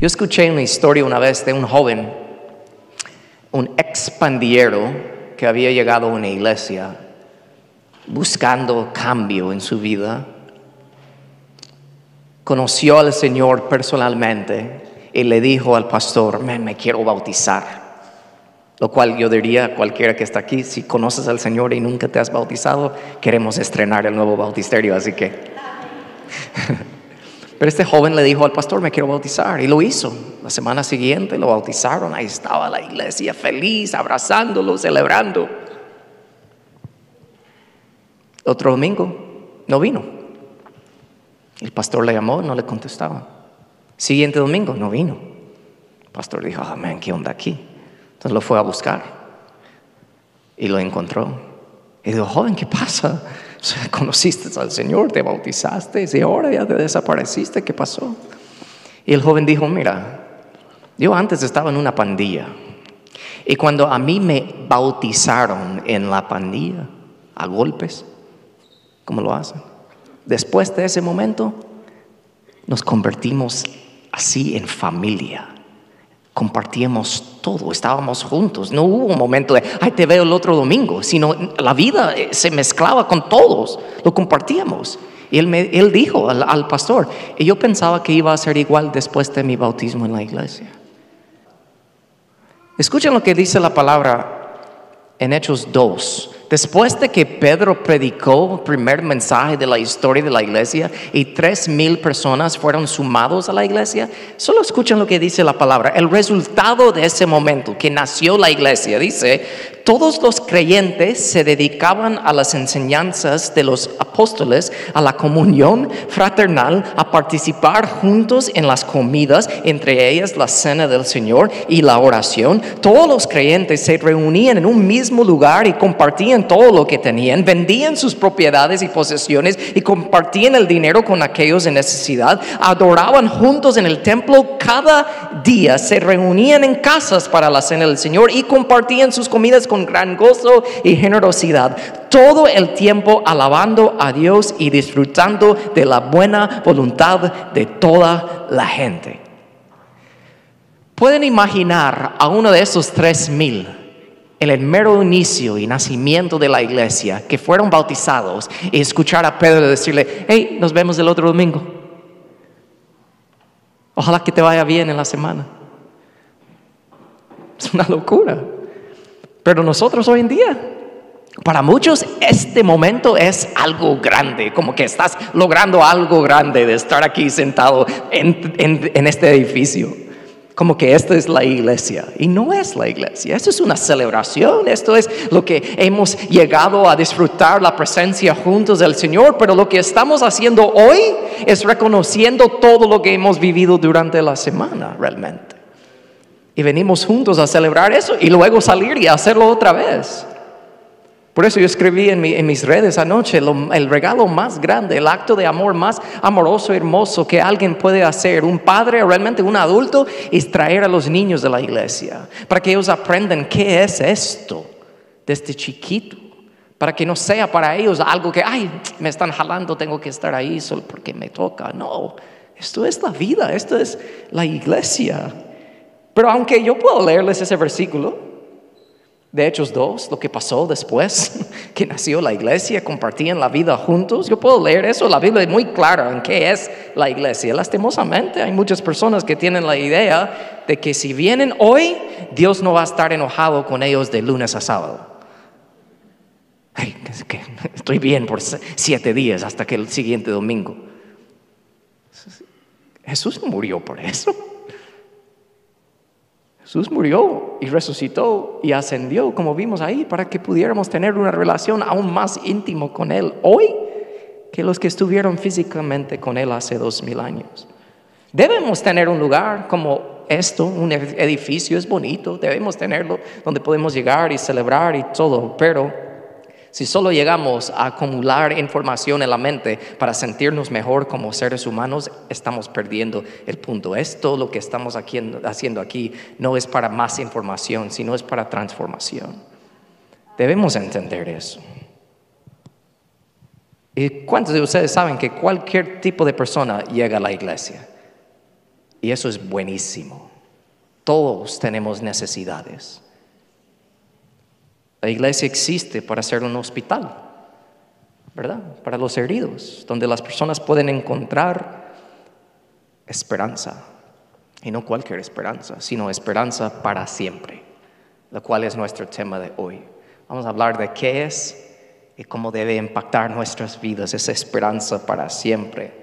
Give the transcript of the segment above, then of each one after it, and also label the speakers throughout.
Speaker 1: Yo escuché una historia una vez de un joven, un expandiero que había llegado a una iglesia buscando cambio en su vida. Conoció al Señor personalmente y le dijo al pastor, me, me quiero bautizar. Lo cual yo diría a cualquiera que está aquí, si conoces al Señor y nunca te has bautizado, queremos estrenar el nuevo bautisterio, así que... Pero este joven le dijo al pastor, me quiero bautizar, y lo hizo. La semana siguiente lo bautizaron, ahí estaba la iglesia feliz, abrazándolo, celebrando. Otro domingo no vino. El pastor le llamó, no le contestaba. Siguiente domingo no vino. El pastor dijo, amén, ¿qué onda aquí? Entonces lo fue a buscar y lo encontró. Y dijo, joven, ¿qué pasa? Conociste al Señor, te bautizaste y ahora ya te desapareciste, ¿qué pasó? Y el joven dijo, mira, yo antes estaba en una pandilla. Y cuando a mí me bautizaron en la pandilla, a golpes, ¿cómo lo hacen? Después de ese momento, nos convertimos así en familia compartíamos todo, estábamos juntos. No hubo un momento de, ay, te veo el otro domingo, sino la vida eh, se mezclaba con todos, lo compartíamos. Y él, me, él dijo al, al pastor, y yo pensaba que iba a ser igual después de mi bautismo en la iglesia. Escuchen lo que dice la palabra en Hechos 2. Después de que Pedro predicó el primer mensaje de la historia de la iglesia y tres mil personas fueron sumados a la iglesia, solo escuchen lo que dice la palabra. El resultado de ese momento que nació la iglesia dice, todos los creyentes se dedicaban a las enseñanzas de los apóstoles, a la comunión fraternal, a participar juntos en las comidas, entre ellas la cena del Señor y la oración. Todos los creyentes se reunían en un mismo lugar y compartían todo lo que tenían, vendían sus propiedades y posesiones y compartían el dinero con aquellos en necesidad, adoraban juntos en el templo cada día, se reunían en casas para la cena del Señor y compartían sus comidas con gran gozo y generosidad, todo el tiempo alabando a Dios y disfrutando de la buena voluntad de toda la gente. Pueden imaginar a uno de esos tres mil en el mero inicio y nacimiento de la iglesia que fueron bautizados y escuchar a Pedro decirle, hey, nos vemos el otro domingo. Ojalá que te vaya bien en la semana. Es una locura. Pero nosotros hoy en día, para muchos este momento es algo grande, como que estás logrando algo grande de estar aquí sentado en, este edificio. Como que esta es la iglesia. Y no es la iglesia. Esto es una celebración. Esto es lo que hemos llegado a disfrutar la presencia juntos del Señor. Pero lo que estamos haciendo hoy es reconociendo todo lo que hemos vivido durante la semana realmente. Y venimos juntos a celebrar eso y luego salir y hacerlo otra vez. Por eso yo escribí en, mis redes anoche, el regalo más grande, el acto de amor más amoroso, hermoso que alguien puede hacer, un padre, realmente un adulto, es traer a los niños de la iglesia, para que ellos aprendan qué es esto desde chiquito, para que no sea para ellos algo que, ay, me están jalando, tengo que estar ahí solo porque me toca. No, esto es la vida, esto es la iglesia. Pero aunque yo puedo leerles ese versículo de Hechos 2, lo que pasó después que nació la iglesia, compartían la vida juntos, yo puedo leer eso, la Biblia es muy clara en qué es la iglesia. Lastimosamente hay muchas personas que tienen la idea de que si vienen hoy, Dios no va a estar enojado con ellos de lunes a sábado. estoy bien por siete días hasta que el siguiente domingo. Jesús murió por eso. Jesús murió y resucitó y ascendió, como vimos ahí, para que pudiéramos tener una relación aún más íntimo con Él hoy que los que estuvieron físicamente con Él hace dos mil años. Debemos tener un lugar como esto, un edificio es bonito, debemos tenerlo donde podemos llegar y celebrar y todo, pero si solo llegamos a acumular información en la mente para sentirnos mejor como seres humanos, estamos perdiendo el punto. Esto lo que estamos haciendo aquí no es para más información, sino es para transformación. Debemos entender eso. ¿Y cuántos de ustedes saben que cualquier tipo de persona llega a la iglesia? Y eso es buenísimo. Todos tenemos necesidades. La iglesia existe para ser un hospital, ¿verdad? Para los heridos, donde las personas pueden encontrar esperanza. Y no cualquier esperanza, sino esperanza para siempre, lo cual es nuestro tema de hoy. Vamos a hablar de qué es y cómo debe impactar nuestras vidas esa esperanza para siempre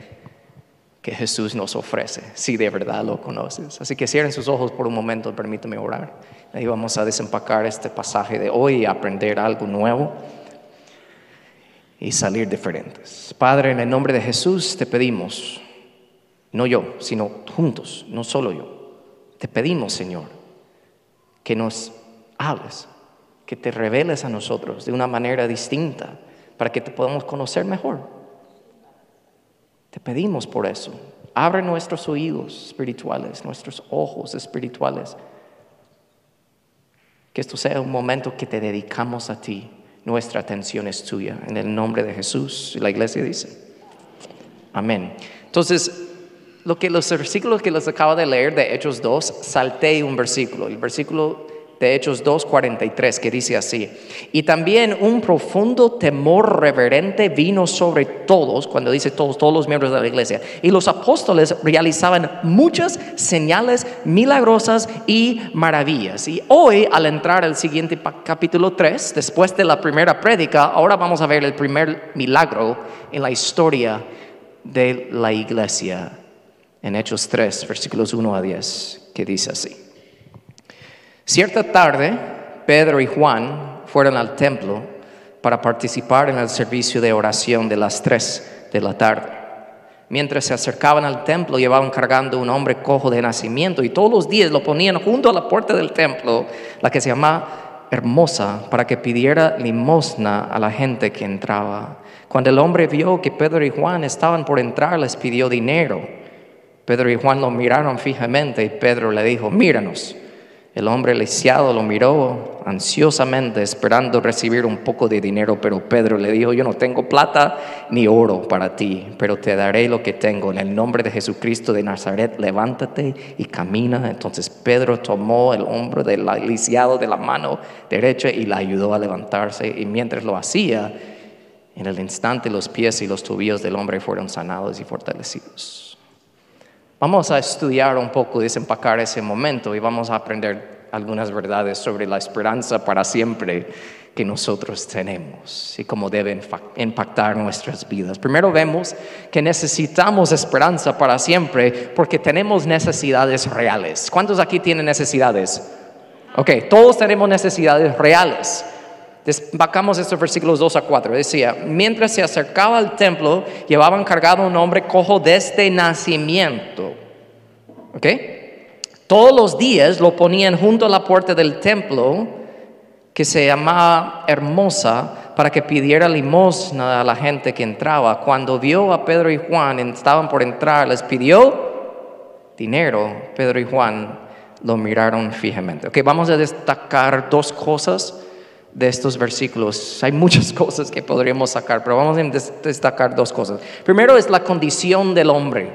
Speaker 1: que Jesús nos ofrece, si de verdad lo conoces. Así que cierren sus ojos por un momento, permítame orar. Ahí vamos a desempacar este pasaje de hoy aprender algo nuevo y salir diferentes. Padre, en el nombre de Jesús te pedimos, no yo, sino juntos, no solo yo, te pedimos, Señor, que nos hables, que te reveles a nosotros de una manera distinta para que te podamos conocer mejor. Te pedimos por eso. Abre nuestros oídos espirituales, nuestros ojos espirituales. Que esto sea un momento que te dedicamos a ti. Nuestra atención es tuya. En el nombre de Jesús. La iglesia dice. Amén. Entonces, lo que los versículos que les acabo de leer de Hechos 2, salté un versículo. El versículo de Hechos 2.43, que dice así, y también un profundo temor reverente vino sobre todos, cuando dice todos, todos los miembros de la iglesia, y los apóstoles realizaban muchas señales milagrosas y maravillas. Y hoy, al entrar al siguiente capítulo 3, después de la primera prédica, ahora vamos a ver el primer milagro en la historia de la iglesia, en Hechos 3, versículos 1 a 10, que dice así. Cierta tarde, Pedro y Juan fueron al templo para participar en el servicio de oración de las tres de la tarde. Mientras se acercaban al templo, llevaban cargando un hombre cojo de nacimiento y todos los días lo ponían junto a la puerta del templo, la que se llama Hermosa, para que pidiera limosna a la gente que entraba. Cuando el hombre vio que Pedro y Juan estaban por entrar, les pidió dinero. Pedro y Juan lo miraron fijamente y Pedro le dijo, míranos. El hombre lisiado lo miró ansiosamente esperando recibir un poco de dinero, pero Pedro le dijo, yo no tengo plata ni oro para ti, pero te daré lo que tengo. En el nombre de Jesucristo de Nazaret, levántate y camina. Entonces Pedro tomó el hombro del lisiado de la mano derecha y le ayudó a levantarse. Y mientras lo hacía, en el instante los pies y los tobillos del hombre fueron sanados y fortalecidos. Vamos a estudiar un poco, desempacar ese momento y vamos a aprender algunas verdades sobre la esperanza para siempre que nosotros tenemos y cómo debe impactar nuestras vidas. Primero vemos que necesitamos esperanza para siempre porque tenemos necesidades reales. ¿Cuántos aquí tienen necesidades? Ok, todos tenemos necesidades reales. Despacamos estos versículos 2 a 4. Decía, mientras se acercaba al templo, llevaban cargado un hombre cojo desde nacimiento. ¿Ok? Todos los días lo ponían junto a la puerta del templo, que se llamaba Hermosa, para que pidiera limosna a la gente que entraba. Cuando vio a Pedro y Juan, estaban por entrar, les pidió dinero. Pedro y Juan lo miraron fijamente. Ok, vamos a destacar dos cosas de estos versículos. Hay muchas cosas que podríamos sacar, pero vamos a destacar dos cosas. Primero es la condición del hombre,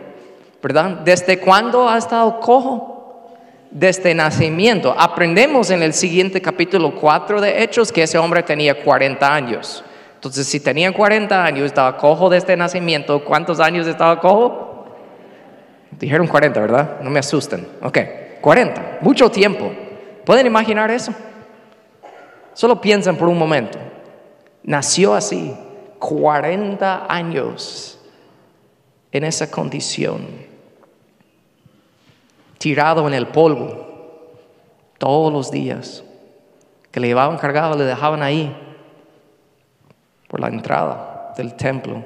Speaker 1: ¿verdad? ¿Desde cuándo ha estado cojo? Desde nacimiento. Aprendemos en el siguiente capítulo 4 de Hechos que ese hombre tenía 40 años. Entonces, si tenía 40 años, estaba cojo desde nacimiento, ¿cuántos años estaba cojo? Dijeron 40, ¿verdad? No me asusten. Ok, 40, mucho tiempo. ¿Pueden imaginar eso? Solo piensen por un momento. Nació así, 40 años en esa condición, tirado en el polvo todos los días, que le llevaban cargado, le dejaban ahí por la entrada del templo,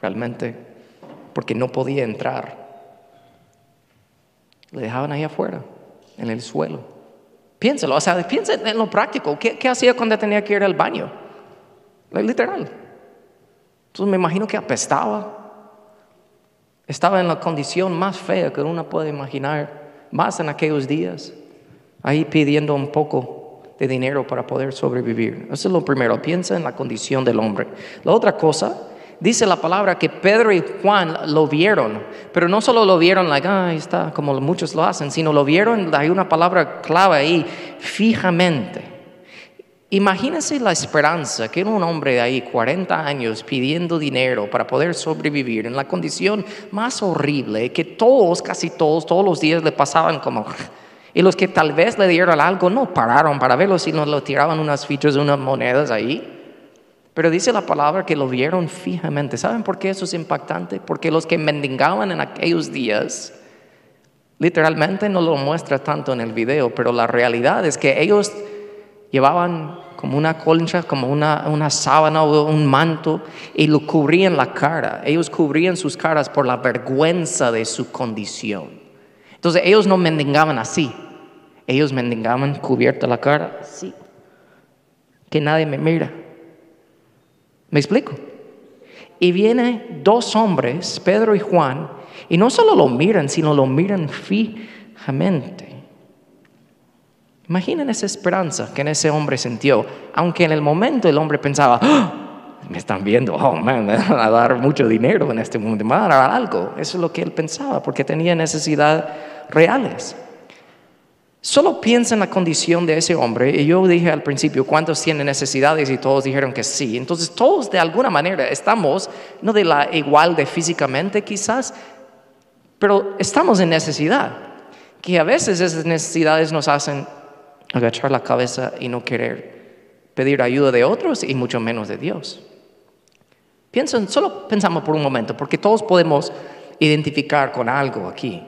Speaker 1: realmente, porque no podía entrar. Le dejaban ahí afuera, en el suelo. Piénselo, o sea, piensa en lo práctico. ¿Qué, hacía cuando tenía que ir al baño? Literal. Entonces me imagino que apestaba. Estaba en la condición más fea que uno puede imaginar, más en aquellos días, ahí pidiendo un poco de dinero para poder sobrevivir. Eso es lo primero, piensa en la condición del hombre. La otra cosa, dice la palabra que Pedro y Juan lo vieron, pero no solo lo vieron, like, ah, está, como muchos lo hacen, sino lo vieron, hay una palabra clave ahí, fijamente. Imagínense la esperanza que era un hombre de ahí, 40 años, pidiendo dinero para poder sobrevivir en la condición más horrible, que todos, casi todos, todos los días le pasaban como... Y los que tal vez le dieron algo no pararon para verlo, sino lo tiraban unas fichas, unas monedas ahí. Pero dice la palabra que lo vieron fijamente. ¿Saben por qué eso es impactante? Porque los que mendigaban en aquellos días, literalmente no lo muestra tanto en el video, pero la realidad es que ellos llevaban como una colcha, como una, una sábana o un manto y lo cubrían la cara. Ellos cubrían sus caras por la vergüenza de su condición. Entonces ellos no mendigaban así. Ellos mendigaban cubierta la cara así. Que nadie me mira. ¿Me explico? Y vienen dos hombres, Pedro y Juan, y no solo lo miran, sino lo miran fijamente. Imaginen esa esperanza que en ese hombre sintió, aunque en el momento el hombre pensaba, ¡Ah! me están viendo, oh man, me van a dar mucho dinero en este mundo, me van a dar algo. Eso es lo que él pensaba, porque tenía necesidades reales. Solo piensa en la condición de ese hombre. Y yo dije al principio, ¿cuántos tienen necesidades? Y todos dijeron que sí. Entonces todos de alguna manera estamos, no de la igual de físicamente quizás, pero estamos en necesidad. Que a veces esas necesidades nos hacen agachar la cabeza y no querer pedir ayuda de otros y mucho menos de Dios. Piensen, solo pensamos por un momento, porque todos podemos identificar con algo aquí.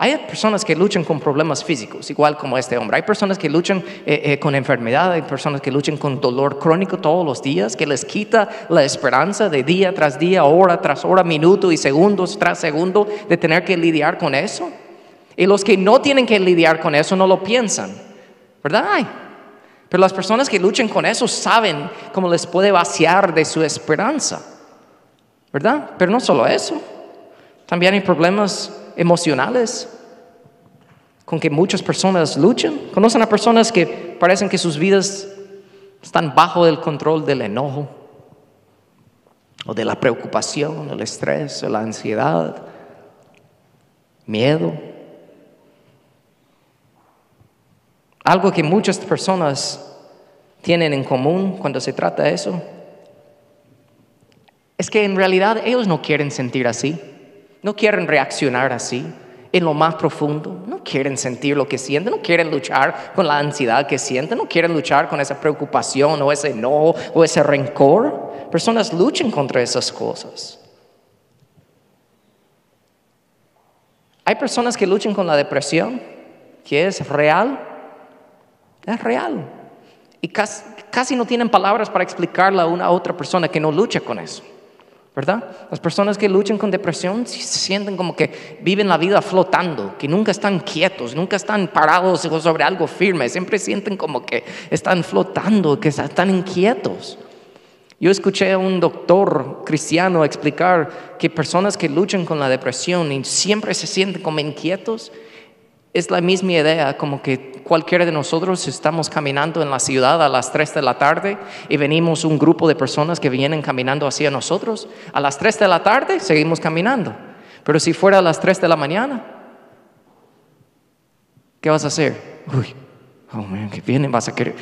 Speaker 1: Hay personas que luchan con problemas físicos, igual como este hombre. Hay personas que luchan eh, eh, con enfermedad, hay personas que luchan con dolor crónico todos los días, que les quita la esperanza de día tras día, hora tras hora, minuto y segundos tras segundo de tener que lidiar con eso. Y los que no tienen que lidiar con eso no lo piensan, ¿verdad? Pero las personas que luchan con eso saben cómo les puede vaciar de su esperanza, ¿verdad? Pero no solo eso, también hay problemas emocionales con que muchas personas luchan. Conocen a personas que parecen que sus vidas están bajo el control del enojo o de la preocupación, el estrés, la ansiedad, miedo. Algo que muchas personas tienen en común cuando se trata de eso es que en realidad ellos no quieren sentir así. No quieren reaccionar así en lo más profundo, no quieren sentir lo que sienten, no quieren luchar con la ansiedad que sienten, no quieren luchar con esa preocupación o ese no o ese rencor. Personas luchan contra esas cosas. Hay personas que luchan con la depresión, que es real, es real. Y casi, casi no tienen palabras para explicarla a una otra persona que no lucha con eso. ¿Verdad? Las personas que luchan con depresión se sienten como que viven la vida flotando, que nunca están quietos, nunca están parados sobre algo firme, siempre sienten como que están flotando, que están inquietos. Yo escuché a un doctor cristiano explicar que personas que luchan con la depresión y siempre se sienten como inquietos, es la misma idea como que cualquiera de nosotros estamos caminando en la ciudad a las 3 de la tarde y venimos un grupo de personas que vienen caminando hacia nosotros. A las 3 de la tarde seguimos caminando. Pero si fuera a las 3 de la mañana, ¿qué vas a hacer? Uy, oh man, que vienen, vas a querer.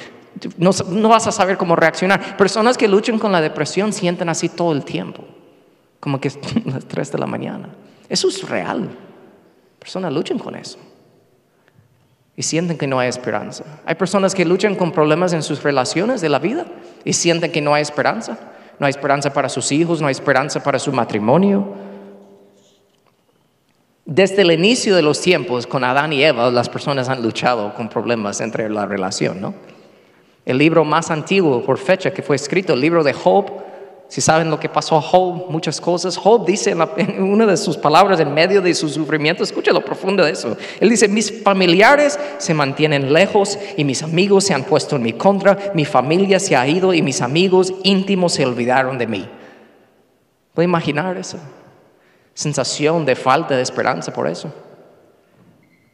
Speaker 1: No, no vas a saber cómo reaccionar. Personas que luchan con la depresión sienten así todo el tiempo, como que es las 3 de la mañana. Eso es real. Personas luchan con eso y sienten que no hay esperanza. Hay personas que luchan con problemas en sus relaciones de la vida y sienten que no hay esperanza. No hay esperanza para sus hijos, no hay esperanza para su matrimonio. Desde el inicio de los tiempos, con Adán y Eva, las personas han luchado con problemas entre la relación, ¿no? El libro más antiguo por fecha que fue escrito, el libro de Job, si saben lo que pasó a Job, muchas cosas. Job dice en, una de sus palabras en medio de su sufrimiento, escucha lo profundo de eso. Él dice, mis familiares se mantienen lejos y mis amigos se han puesto en mi contra, mi familia se ha ido y mis amigos íntimos se olvidaron de mí. ¿Puede imaginar esa sensación de falta de esperanza por eso?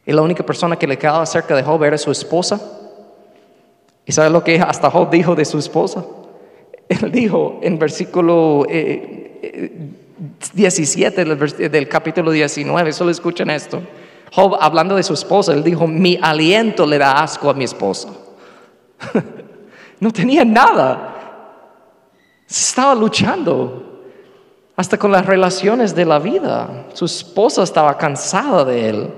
Speaker 1: Y la única persona que le quedaba cerca de Job era su esposa. ¿Y sabe lo que hasta Job dijo de su esposa? Él dijo en versículo 17 eh, eh, del, capítulo 19, solo escuchen esto. Job, hablando de su esposa, él dijo, mi aliento le da asco a mi esposa. no tenía nada. Estaba luchando hasta con las relaciones de la vida. Su esposa estaba cansada de él.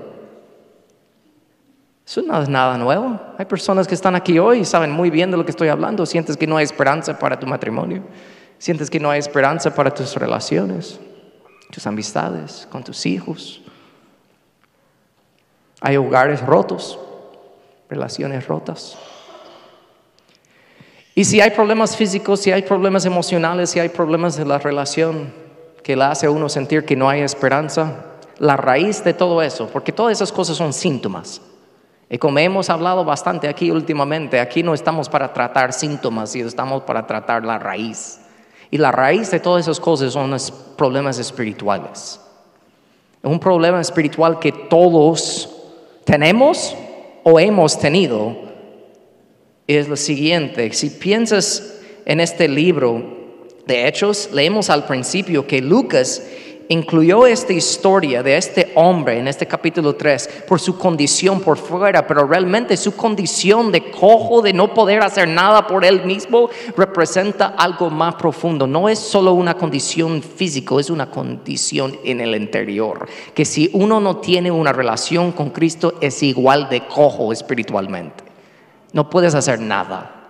Speaker 1: Eso no es nada nuevo. Hay personas que están aquí hoy y saben muy bien de lo que estoy hablando. Sientes que no hay esperanza para tu matrimonio. Sientes que no hay esperanza para tus relaciones, tus amistades, con tus hijos. Hay hogares rotos, relaciones rotas. Y si hay problemas físicos, si hay problemas emocionales, si hay problemas de la relación que le hace uno sentir que no hay esperanza, la raíz de todo eso, porque todas esas cosas son síntomas. Y como hemos hablado bastante aquí últimamente, aquí no estamos para tratar síntomas, sino estamos para tratar la raíz. Y la raíz de todas esas cosas son los problemas espirituales. Un problema espiritual que todos tenemos o hemos tenido es lo siguiente. Si piensas en este libro de Hechos, leemos al principio que Lucas incluyó esta historia de este hombre en este capítulo 3 por su condición por fuera, pero realmente su condición de cojo, de no poder hacer nada por él mismo, representa algo más profundo. No es solo una condición física, es una condición en el interior. Que si uno no tiene una relación con Cristo, es igual de cojo espiritualmente. No puedes hacer nada.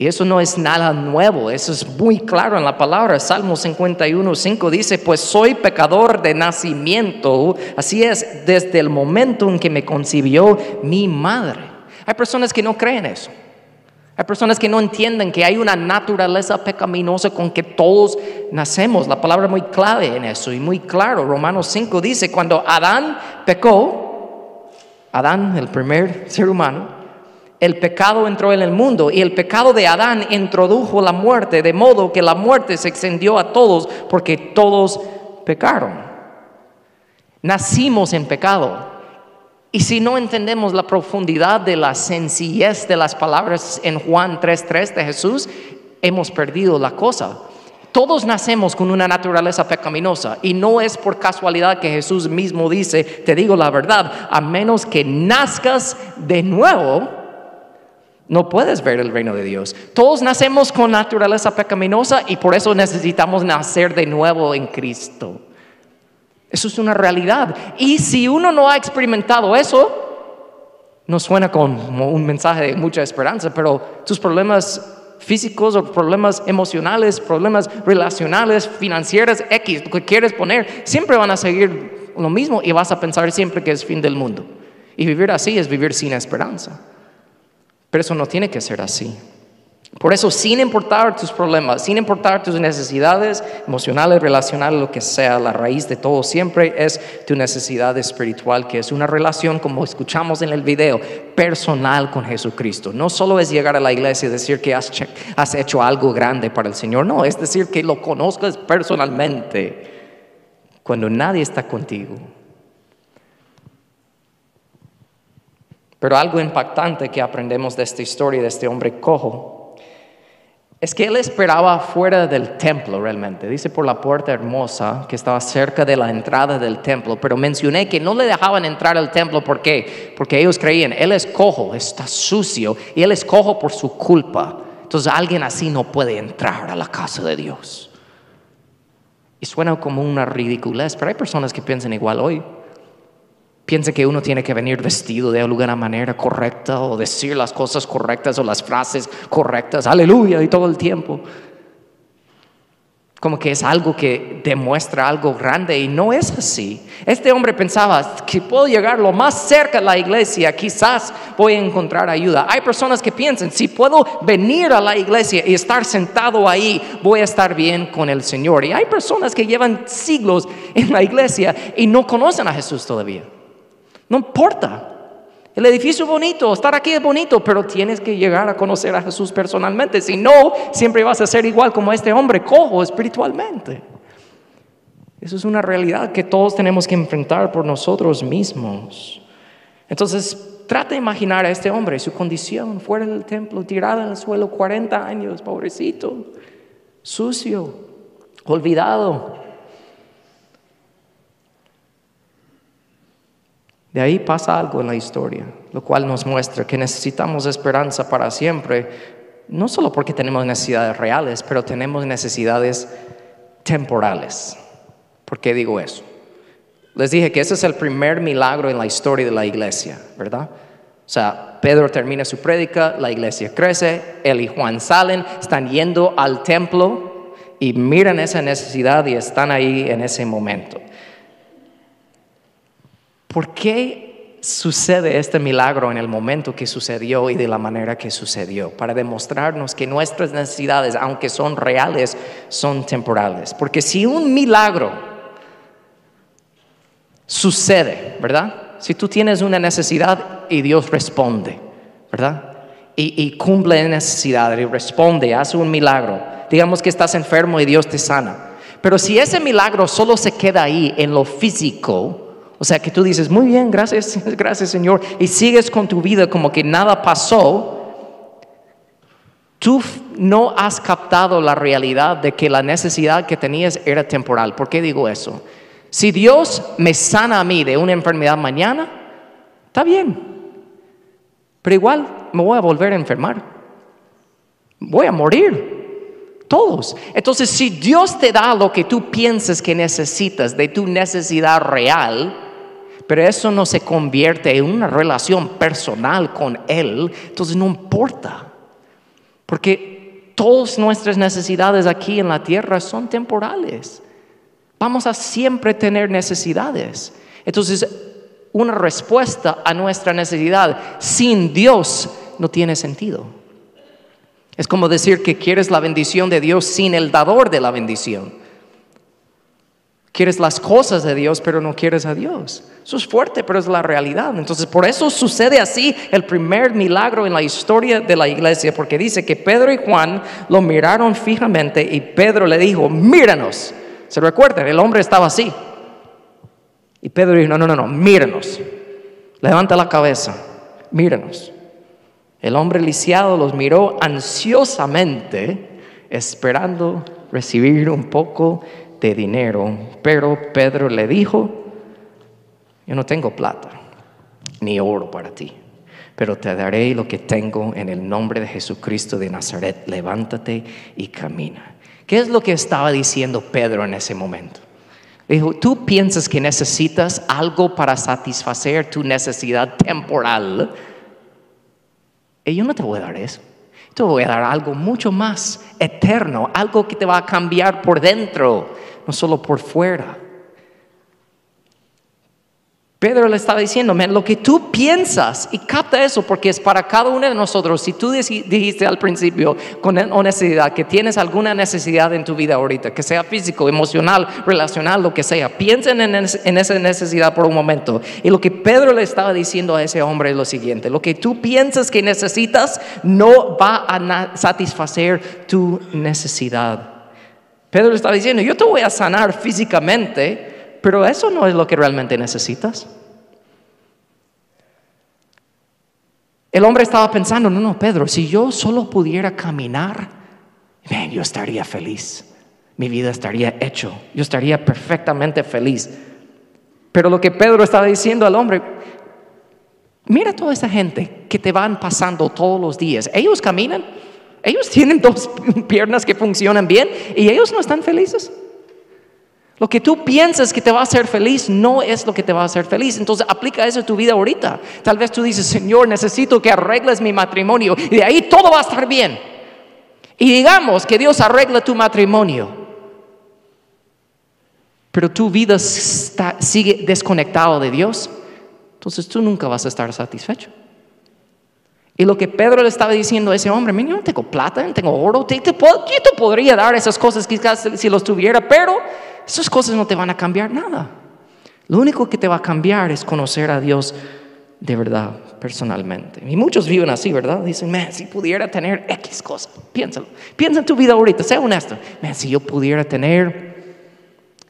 Speaker 1: Y eso no es nada nuevo, eso es muy claro en la palabra. Salmo 51, 5 dice, pues soy pecador de nacimiento, así es, desde el momento en que me concibió mi madre. Hay personas que no creen eso. Hay personas que no entienden que hay una naturaleza pecaminosa con que todos nacemos. La palabra es muy clave en eso y muy claro. Romanos 5 dice, cuando Adán pecó, Adán, el primer ser humano, el pecado entró en el mundo y el pecado de Adán introdujo la muerte, de modo que la muerte se extendió a todos porque todos pecaron. Nacimos en pecado. Y si no entendemos la profundidad de la sencillez de las palabras en Juan 3.3 de Jesús, hemos perdido la cosa. Todos nacemos con una naturaleza pecaminosa y no es por casualidad que Jesús mismo dice, te digo la verdad, a menos que nazcas de nuevo, no puedes ver el reino de Dios. Todos nacemos con naturaleza pecaminosa y por eso necesitamos nacer de nuevo en Cristo. Eso es una realidad. Y si uno no ha experimentado eso, no suena como un mensaje de mucha esperanza, pero tus problemas físicos o problemas emocionales, problemas relacionales, financieros, X, lo que quieres poner, siempre van a seguir lo mismo y vas a pensar siempre que es fin del mundo. Y vivir así es vivir sin esperanza. Pero eso no tiene que ser así. Por eso, sin importar tus problemas, sin importar tus necesidades emocionales, relacionales, lo que sea, la raíz de todo siempre es tu necesidad espiritual, que es una relación, como escuchamos en el video, personal con Jesucristo. No solo es llegar a la iglesia y decir que has, has hecho algo grande para el Señor, no, es decir que lo conozcas personalmente cuando nadie está contigo. Pero algo impactante que aprendemos de esta historia de este hombre cojo es que él esperaba fuera del templo realmente. Dice por la puerta hermosa que estaba cerca de la entrada del templo, pero mencioné que no le dejaban entrar al templo ¿por qué? Porque ellos creían, él es cojo, está sucio y él es cojo por su culpa. Entonces alguien así no puede entrar a la casa de Dios. Y suena como una ridiculez, pero hay personas que piensan igual hoy piensa que uno tiene que venir vestido de alguna manera correcta o decir las cosas correctas o las frases correctas, aleluya, y todo el tiempo. Como que es algo que demuestra algo grande y no es así. Este hombre pensaba que puedo llegar lo más cerca a la iglesia, quizás voy a encontrar ayuda. Hay personas que piensan, si puedo venir a la iglesia y estar sentado ahí, voy a estar bien con el Señor. Y hay personas que llevan siglos en la iglesia y no conocen a Jesús todavía. No importa. El edificio es bonito, estar aquí es bonito, pero tienes que llegar a conocer a Jesús personalmente. Si no, siempre vas a ser igual como este hombre, cojo espiritualmente. Eso es una realidad que todos tenemos que enfrentar por nosotros mismos. Entonces, trata de imaginar a este hombre, su condición, fuera del templo, tirado en el suelo 40 años, pobrecito, sucio, olvidado. De ahí pasa algo en la historia, lo cual nos muestra que necesitamos esperanza para siempre, no solo porque tenemos necesidades reales, pero tenemos necesidades temporales. ¿Por qué digo eso? Les dije que ese es el primer milagro en la historia de la iglesia, ¿verdad? O sea, Pedro termina su prédica, la iglesia crece, él y Juan salen, están yendo al templo y miran esa necesidad y están ahí en ese momento. ¿Por qué sucede este milagro en el momento que sucedió y de la manera que sucedió? Para demostrarnos que nuestras necesidades, aunque son reales, son temporales. Porque si un milagro sucede, ¿verdad? Si tú tienes una necesidad y Dios responde, ¿verdad? Y, cumple la necesidad y responde, hace un milagro. Digamos que estás enfermo y Dios te sana. Pero si ese milagro solo se queda ahí en lo físico, o sea que tú dices, muy bien, gracias, gracias Señor, y sigues con tu vida como que nada pasó, tú no has captado la realidad de que la necesidad que tenías era temporal. ¿Por qué digo eso? Si Dios me sana a mí de una enfermedad mañana, está bien. Pero igual me voy a volver a enfermar. Voy a morir. Todos. Entonces, si Dios te da lo que tú piensas que necesitas de tu necesidad real, pero eso no se convierte en una relación personal con Él, entonces no importa. Porque todas nuestras necesidades aquí en la tierra son temporales. Vamos a siempre tener necesidades. Entonces, una respuesta a nuestra necesidad sin Dios no tiene sentido. Es como decir que quieres la bendición de Dios sin el dador de la bendición. Quieres las cosas de Dios, pero no quieres a Dios. Eso es fuerte, pero es la realidad. Entonces, por eso sucede así el primer milagro en la historia de la iglesia, porque dice que Pedro y Juan lo miraron fijamente y Pedro le dijo, míranos. ¿Se recuerdan? El hombre estaba así. Y Pedro dijo, no, no, no, no, mírenos. Levanta la cabeza, mírenos. El hombre lisiado los miró ansiosamente, esperando recibir un poco de dinero. Pero Pedro le dijo, yo no tengo plata ni oro para ti, pero te daré lo que tengo en el nombre de Jesucristo de Nazaret. Levántate y camina. ¿Qué es lo que estaba diciendo Pedro en ese momento? Dijo, tú piensas que necesitas algo para satisfacer tu necesidad temporal. Y yo no te voy a dar eso. Te voy a dar algo mucho más eterno, algo que te va a cambiar por dentro, no solo por fuera. Pedro le estaba diciendo, lo que tú piensas, y capta eso porque es para cada uno de nosotros. Si tú dijiste al principio con honestidad que tienes alguna necesidad en tu vida ahorita, que sea físico, emocional, relacional, lo que sea, piensen en, en esa necesidad por un momento. Y lo que Pedro le estaba diciendo a ese hombre es lo siguiente, lo que tú piensas que necesitas no va a satisfacer tu necesidad. Pedro estaba diciendo, yo te voy a sanar físicamente pero eso no es lo que realmente necesitas. El hombre estaba pensando, no, no, Pedro, si yo solo pudiera caminar, yo estaría feliz. Mi vida estaría hecho. Yo estaría perfectamente feliz. Pero lo que Pedro estaba diciendo al hombre, mira toda esa gente que te van pasando todos los días. Ellos caminan, ellos tienen dos piernas que funcionan bien y ellos no están felices. Lo que tú piensas que te va a hacer feliz no es lo que te va a hacer feliz. Entonces aplica eso a tu vida ahorita. Tal vez tú dices, Señor, necesito que arregles mi matrimonio y de ahí todo va a estar bien. Y digamos que Dios arregla tu matrimonio, pero tu vida sigue desconectado de Dios, entonces tú nunca vas a estar satisfecho. Y lo que Pedro le estaba diciendo a ese hombre, yo no tengo plata, no tengo oro, yo te podría dar esas cosas quizás si los tuviera, pero esas cosas no te van a cambiar nada. Lo único que te va a cambiar es conocer a Dios de verdad, personalmente. Y muchos viven así, ¿verdad? Dicen, si pudiera tener X cosas, piénsalo. Piensa en tu vida ahorita, sea honesto. si yo pudiera tener,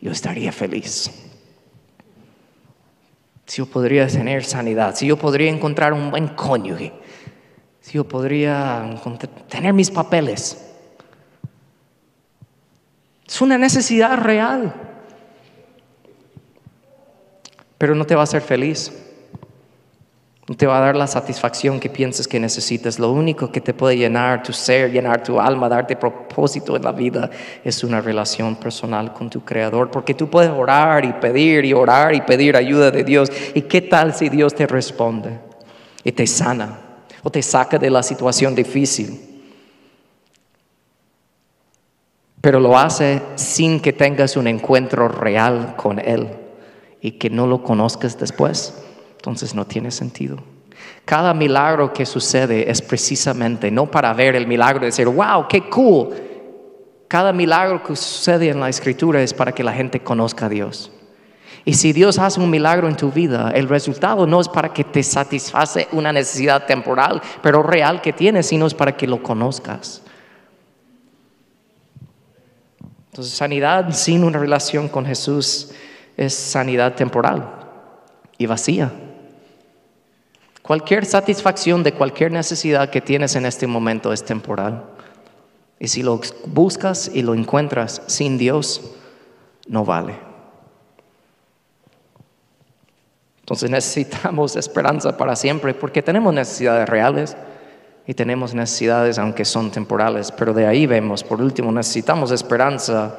Speaker 1: yo estaría feliz. si yo podría tener sanidad, si yo podría encontrar un buen cónyuge, yo podría tener mis papeles. Es una necesidad real, pero no te va a hacer feliz. No te va a dar la satisfacción que piensas que necesitas. Lo único que te puede llenar tu ser, llenar tu alma, darte propósito en la vida es una relación personal con tu Creador. Porque tú puedes orar y pedir y orar y pedir ayuda de Dios. ¿Y qué tal si Dios te responde y te sana o te saca de la situación difícil? Pero lo hace sin que tengas un encuentro real con Él y que no lo conozcas después entonces no tiene sentido. Cada milagro que sucede es precisamente no para ver el milagro y decir, wow, qué cool. Cada milagro que sucede en la escritura es para que la gente conozca a Dios. Y si Dios hace un milagro en tu vida, el resultado no es para que te satisface una necesidad temporal, pero real que tienes, sino es para que lo conozcas. Entonces, sanidad sin una relación con Jesús es sanidad temporal y vacía. Cualquier satisfacción de cualquier necesidad que tienes en este momento es temporal. Y si lo buscas y lo encuentras sin Dios, no vale. Entonces necesitamos esperanza para siempre porque tenemos necesidades reales y tenemos necesidades aunque son temporales, pero de ahí vemos, por último, necesitamos esperanza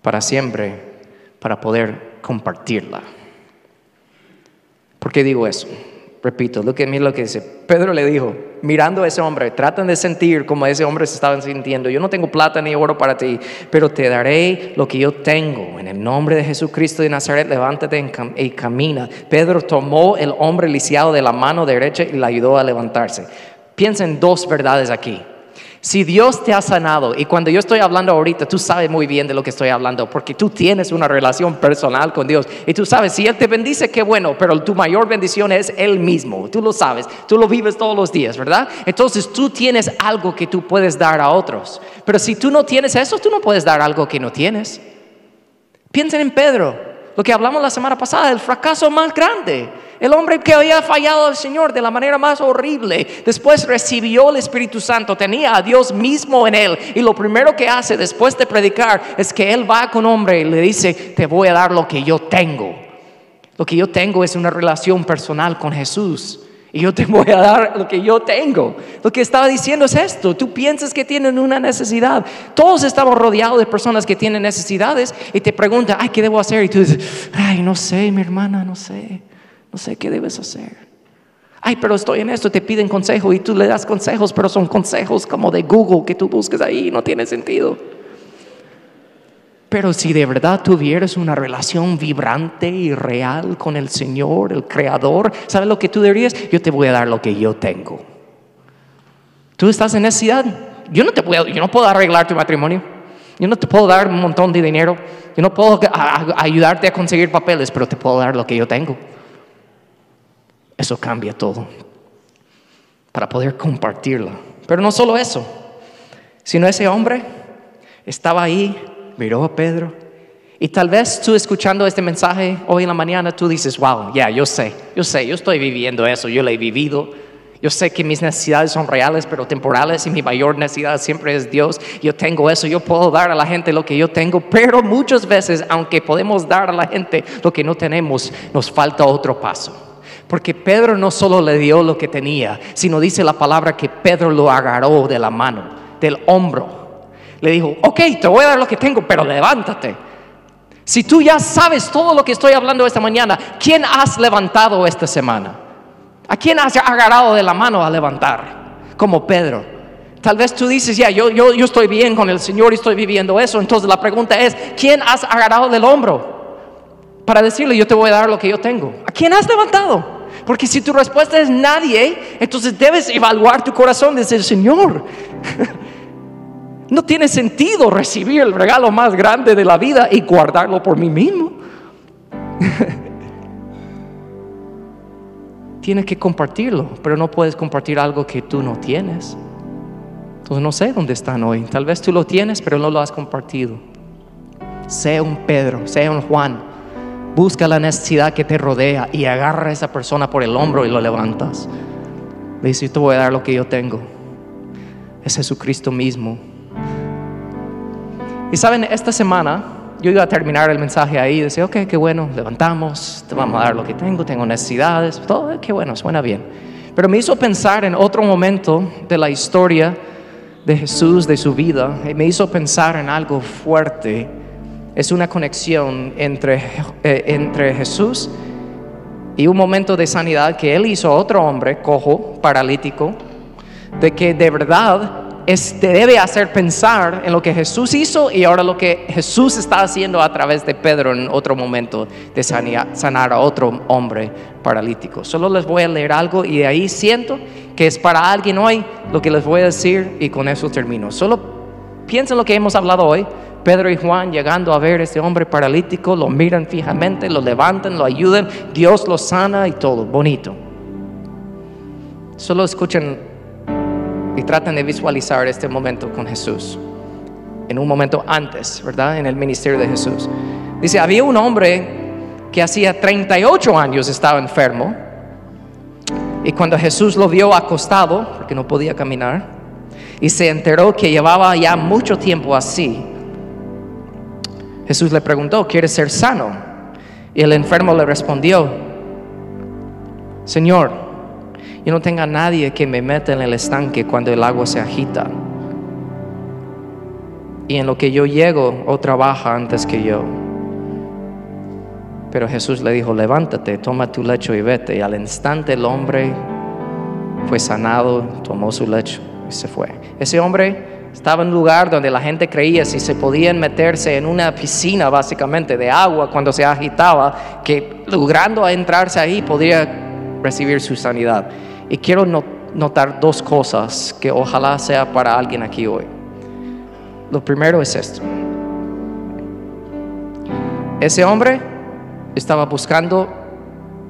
Speaker 1: para siempre para poder compartirla. ¿Por qué digo eso? Repito, lo que mira lo que dice. Pedro le dijo, mirando a ese hombre, tratan de sentir como ese hombre se estaba sintiendo. Yo no tengo plata ni oro para ti, pero te daré lo que yo tengo. En el nombre de Jesucristo de Nazaret, levántate y camina. Pedro tomó el hombre lisiado de la mano derecha y le ayudó a levantarse. Piensa en dos verdades aquí. Si Dios te ha sanado, y cuando yo estoy hablando ahorita, tú sabes muy bien de lo que estoy hablando, porque tú tienes una relación personal con Dios. Y tú sabes, si Él te bendice, qué bueno, pero tu mayor bendición es Él mismo. Tú lo sabes, tú lo vives todos los días, ¿verdad? Entonces tú tienes algo que tú puedes dar a otros. Pero si tú no tienes eso, tú no puedes dar algo que no tienes. Piensen en Pedro, lo que hablamos la semana pasada, el fracaso más grande. El hombre que había fallado al Señor de la manera más horrible, después recibió el Espíritu Santo, tenía a Dios mismo en él. Y lo primero que hace después de predicar es que él va con hombre y le dice, te voy a dar lo que yo tengo. Lo que yo tengo es una relación personal con Jesús. Y yo te voy a dar lo que yo tengo. Lo que estaba diciendo es esto. Tú piensas que tienen una necesidad. Todos estamos rodeados de personas que tienen necesidades y te preguntan, ay, ¿qué debo hacer? Y tú dices, ay, no sé, mi hermana, no sé no sé qué debes hacer. Ay, pero estoy en esto, te piden consejo y tú le das consejos, pero son consejos como de Google que tú buscas ahí, no tiene sentido. Pero si de verdad tuvieras una relación vibrante y real con el Señor, el Creador, ¿sabes lo que tú deberías? Yo te voy a dar lo que yo tengo. Tú estás en necesidad. Yo no te puedo, yo no puedo arreglar tu matrimonio. Yo no te puedo dar un montón de dinero. Yo no puedo ayudarte a conseguir papeles, pero te puedo dar lo que yo tengo. Eso cambia todo para poder compartirlo. Pero no solo eso, sino ese hombre estaba ahí, miró a Pedro. Y tal vez tú escuchando este mensaje hoy en la mañana, tú dices, wow, ya, yo sé, yo sé, yo estoy viviendo eso, yo lo he vivido. Yo sé que mis necesidades son reales, pero temporales y mi mayor necesidad siempre es Dios. Yo tengo eso, yo puedo dar a la gente lo que yo tengo, pero muchas veces, aunque podemos dar a la gente lo que no tenemos, nos falta otro paso. Porque Pedro no solo le dio lo que tenía, sino dice la palabra que Pedro lo agarró de la mano, del hombro. Le dijo, ok, te voy a dar lo que tengo, pero levántate. Si tú ya sabes todo lo que estoy hablando esta mañana, ¿quién has levantado esta semana? ¿A quién has agarrado de la mano a levantar? Como Pedro. Tal vez tú dices, ya, yo, yo, yo estoy bien con el Señor y estoy viviendo eso. Entonces la pregunta es, ¿quién has agarrado del hombro? Para decirle, yo te voy a dar lo que yo tengo. ¿A quién has levantado? Porque si tu respuesta es nadie, entonces debes evaluar tu corazón desde el Señor. No tiene sentido recibir el regalo más grande de la vida y guardarlo por mí mismo. Tienes que compartirlo, pero no puedes compartir algo que tú no tienes. Entonces no sé dónde están hoy. Tal vez tú lo tienes, pero no lo has compartido. Sea un Pedro, sea un Juan Busca la necesidad que te rodea y agarra a esa persona por el hombro y lo levantas. Le dice, yo te voy a dar lo que yo tengo. Es Jesucristo mismo. Y saben, esta semana yo iba a terminar el mensaje ahí y ok, qué bueno, levantamos, te vamos a dar lo que tengo, tengo necesidades, todo, qué bueno, suena bien. Pero me hizo pensar en otro momento de la historia de Jesús, de su vida, y me hizo pensar en algo fuerte. Es una conexión entre, eh, entre Jesús y un momento de sanidad que él hizo a otro hombre, cojo, paralítico, de que de verdad te debe hacer pensar en lo que Jesús hizo y ahora lo que Jesús está haciendo a través de Pedro en otro momento de sanar a otro hombre paralítico. Solo les voy a leer algo y de ahí siento que es para alguien hoy lo que les voy a decir y con eso termino. Solo piensen lo que hemos hablado hoy. Pedro y Juan llegando a ver a este hombre paralítico, lo miran fijamente, lo levantan, lo ayudan, Dios lo sana y todo, bonito. Solo escuchen y traten de visualizar este momento con Jesús. En un momento antes, ¿verdad? En el ministerio de Jesús. Dice, había un hombre que hacía 38 años estaba enfermo. Y cuando Jesús lo vio acostado, porque no podía caminar, y se enteró que llevaba ya mucho tiempo así, Jesús le preguntó, ¿quieres ser sano? Y el enfermo le respondió, Señor, yo no tenga nadie que me meta en el estanque cuando el agua se agita. Y en lo que yo llego, otra baja antes que yo. Pero Jesús le dijo, levántate, toma tu lecho y vete. Y al instante el hombre fue sanado, tomó su lecho y se fue. Ese hombre estaba en un lugar donde la gente creía si se podían meterse en una piscina básicamente de agua cuando se agitaba, que logrando entrarse ahí podría recibir su sanidad. Y quiero notar dos cosas que ojalá sea para alguien aquí hoy. Lo primero es esto. Ese hombre estaba buscando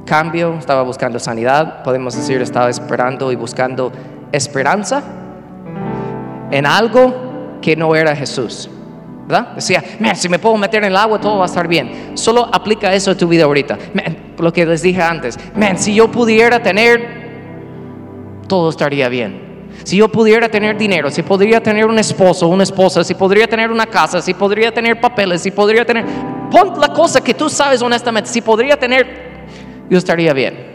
Speaker 1: cambio, estaba buscando sanidad, podemos decir, estaba esperando y buscando esperanza en algo que no era Jesús. ¿verdad? Decía, si me puedo meter en el agua, todo va a estar bien. Solo aplica eso a tu vida ahorita. lo que les dije antes, man, si yo pudiera tener todo estaría bien. Si yo pudiera tener dinero, si podría tener un esposo, una esposa, si podría tener una casa, si podría tener papeles, si podría tener... Pon la cosa que tú sabes honestamente, si podría tener, yo estaría bien.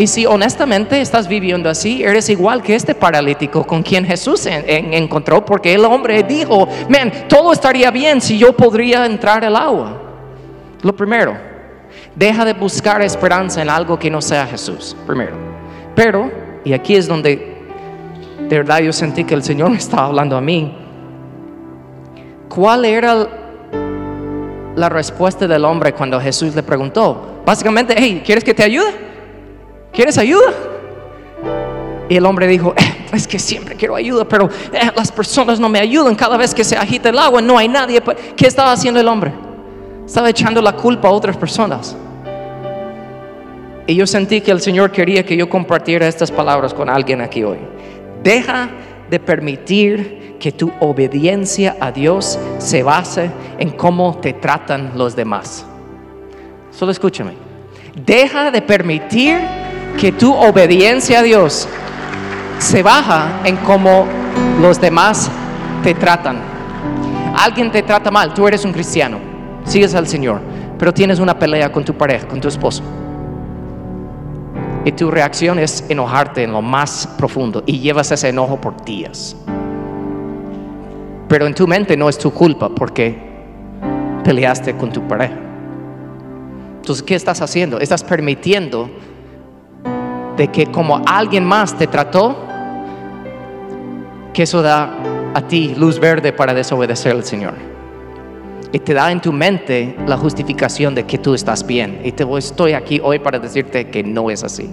Speaker 1: Y si honestamente estás viviendo así, eres igual que este paralítico con quien Jesús encontró, porque el hombre dijo, man, todo estaría bien si yo podría entrar al agua. Lo primero, deja de buscar esperanza en algo que no sea Jesús, primero. Pero, y aquí es donde de verdad yo sentí que el Señor me estaba hablando a mí, ¿cuál era la respuesta del hombre cuando Jesús le preguntó? Básicamente, hey, ¿quieres que te ayude? ¿Quieres ayuda? Y el hombre dijo, eh, es que siempre quiero ayuda, pero eh, las personas no me ayudan cada vez que se agita el agua, no hay nadie. ¿Qué estaba haciendo el hombre? Estaba echando la culpa a otras personas. Y yo sentí que el Señor quería que yo compartiera estas palabras con alguien aquí hoy. Deja de permitir que tu obediencia a Dios se base en cómo te tratan los demás. Solo escúchame. Deja de permitir que tu obediencia a Dios se baja en cómo los demás te tratan. Alguien te trata mal, tú eres un cristiano, sigues al Señor, pero tienes una pelea con tu pareja, con tu esposo y tu reacción es enojarte en lo más profundo y llevas ese enojo por días. Pero en tu mente no es tu culpa porque peleaste con tu pareja. Entonces, ¿qué estás haciendo? Estás permitiendo de que como alguien más te trató, que eso da a ti luz verde para desobedecer al Señor y te da en tu mente la justificación de que tú estás bien. Y te estoy aquí hoy para decirte que no es así.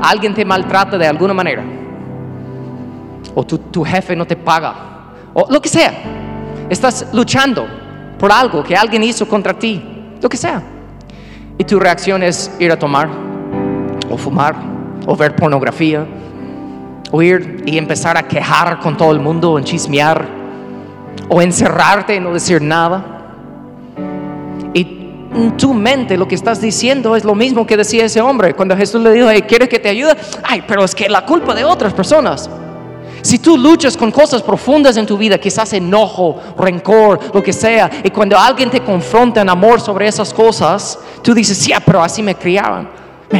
Speaker 1: Alguien te maltrata de alguna manera. O tu, tu jefe no te paga. O lo que sea. Estás luchando por algo que alguien hizo contra ti. Lo que sea. Y tu reacción es ir a tomar. Fumar. O ver pornografía. O ir y empezar a quejar con todo el mundo. En chismear o encerrarte y no decir nada. en tu mente lo que estás diciendo es lo mismo que decía ese hombre cuando Jesús le dijo, ¿quieres que te ayude? Ay, pero es que la culpa de otras personas. Si tú luchas con cosas profundas en tu vida, quizás enojo, rencor, lo que sea, y cuando alguien te confronta en amor sobre esas cosas, tú dices, sí, pero así me criaban.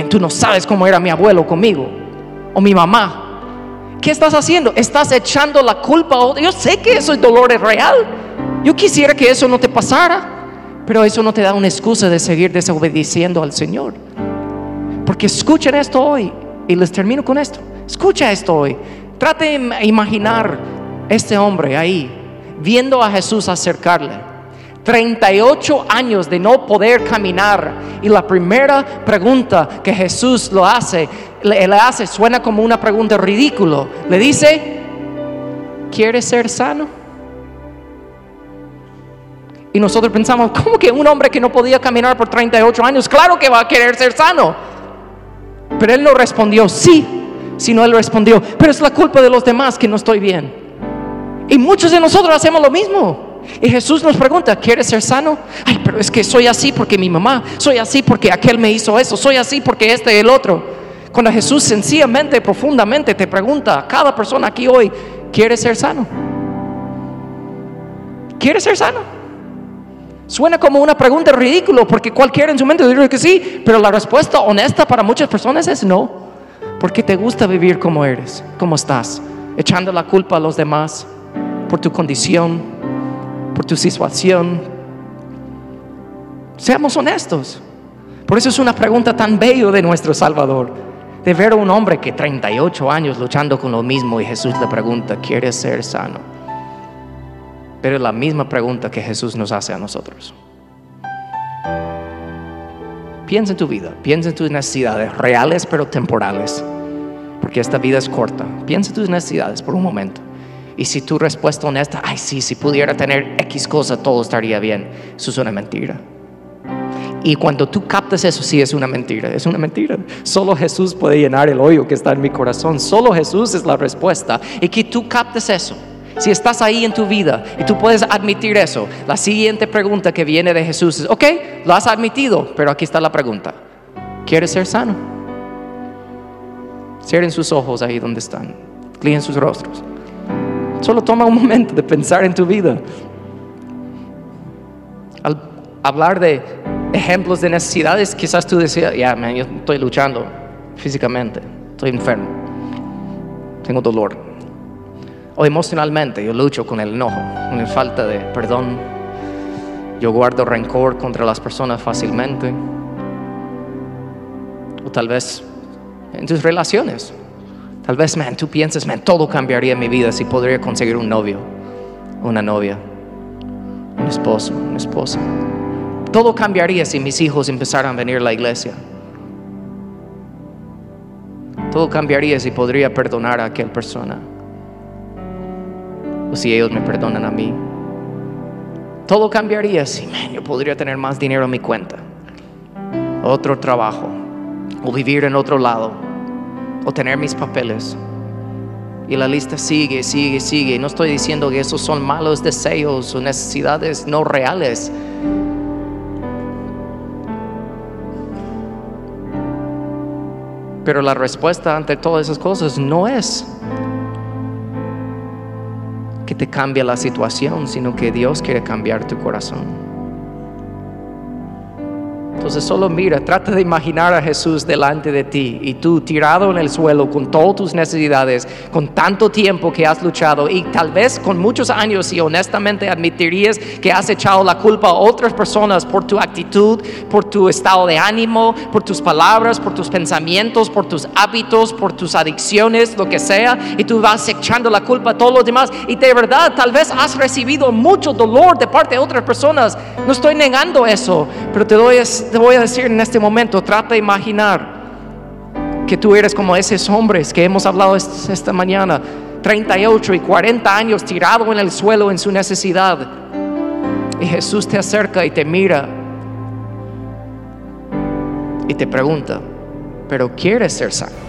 Speaker 1: Tú no sabes cómo era mi abuelo conmigo o mi mamá. ¿Qué estás haciendo? Estás echando la culpa. Yo sé que eso es dolor real. Yo quisiera que eso no te pasara, pero eso no te da una excusa de seguir desobedeciendo al Señor. Porque escuchen esto hoy y les termino con esto. Escucha esto hoy. Trate de imaginar este hombre ahí, viendo a Jesús acercarle. 38 años de no poder caminar. Y la primera pregunta que Jesús lo hace, le, hace, suena como una pregunta ridícula. Le dice, ¿quieres ser sano? Y nosotros pensamos, ¿cómo que un hombre que no podía caminar por 38 años, claro que va a querer ser sano? Pero él no respondió sí, sino él respondió, pero es la culpa de los demás que no estoy bien. Y muchos de nosotros hacemos lo mismo. Y Jesús nos pregunta, ¿quieres ser sano? Ay, pero es que soy así porque mi mamá, soy así porque aquel me hizo eso, soy así porque este el otro. Cuando Jesús sencillamente, profundamente te pregunta a cada persona aquí hoy, ¿quieres ser sano? ¿Quieres ser sano? Suena como una pregunta ridícula porque cualquiera en su mente diría que sí, pero la respuesta honesta para muchas personas es no. Porque te gusta vivir como eres, como estás, echando la culpa a los demás por tu condición, tu situación. Seamos honestos. Por eso es una pregunta tan bella de nuestro Salvador. De ver a un hombre que 38 años luchando con lo mismo y Jesús le pregunta, ¿quieres ser sano? Pero es la misma pregunta que Jesús nos hace a nosotros. Piensa en tu vida, piensa en tus necesidades reales pero temporales, porque esta vida es corta. Piensa en tus necesidades por un momento. Y si tu respuesta honesta, ay sí, si pudiera tener X cosa, todo estaría bien, eso es una mentira. Y cuando tú captas eso, sí es una mentira, es una mentira. Solo Jesús puede llenar el hoyo que está en mi corazón, solo Jesús es la respuesta. Y que tú captes eso. Si estás ahí en tu vida y tú puedes admitir eso, la siguiente pregunta que viene de Jesús es, ok, lo has admitido, pero aquí está la pregunta. ¿Quieres ser sano? Cierren sus ojos ahí donde están, clien sus rostros. Solo toma un momento de pensar en tu vida. Al hablar de ejemplos de necesidades, quizás tú decías, ya, yo estoy luchando físicamente, estoy enfermo, tengo dolor. O emocionalmente, yo lucho con el enojo, con la falta de perdón. Yo guardo rencor contra las personas fácilmente. O tal vez en tus relaciones. Tal vez, man, tú piensas, man, todo cambiaría en mi vida si podría conseguir un novio, una novia, un esposo, una esposa. Todo cambiaría si mis hijos empezaran a venir a la iglesia. Todo cambiaría si podría perdonar a aquella persona. O si ellos me perdonan a mí. Todo cambiaría si man, yo podría tener más dinero en mi cuenta. Otro trabajo. O vivir en otro lado o tener mis papeles. Y la lista sigue, sigue, sigue. No estoy diciendo que esos son malos deseos o necesidades no reales. Pero la respuesta ante todas esas cosas no es que te cambie la situación, sino que Dios quiere cambiar tu corazón. Entonces solo mira, trata de imaginar a Jesús delante de ti y tú tirado en el suelo con todas tus necesidades, con tanto tiempo que has luchado y tal vez con muchos años y honestamente admitirías que has echado la culpa a otras personas por tu actitud, por tu estado de ánimo, por tus palabras, por tus pensamientos, por tus hábitos, por tus adicciones, lo que sea, y tú vas echando la culpa a todos los demás y de verdad tal vez has recibido mucho dolor de parte de otras personas. No estoy negando eso, pero te doy te voy a decir en este momento, trata de imaginar que tú eres como esos hombres que hemos hablado esta mañana, 38 y 40 años tirado en el suelo en su necesidad. Y Jesús te acerca y te mira y te pregunta, pero ¿quieres ser sano?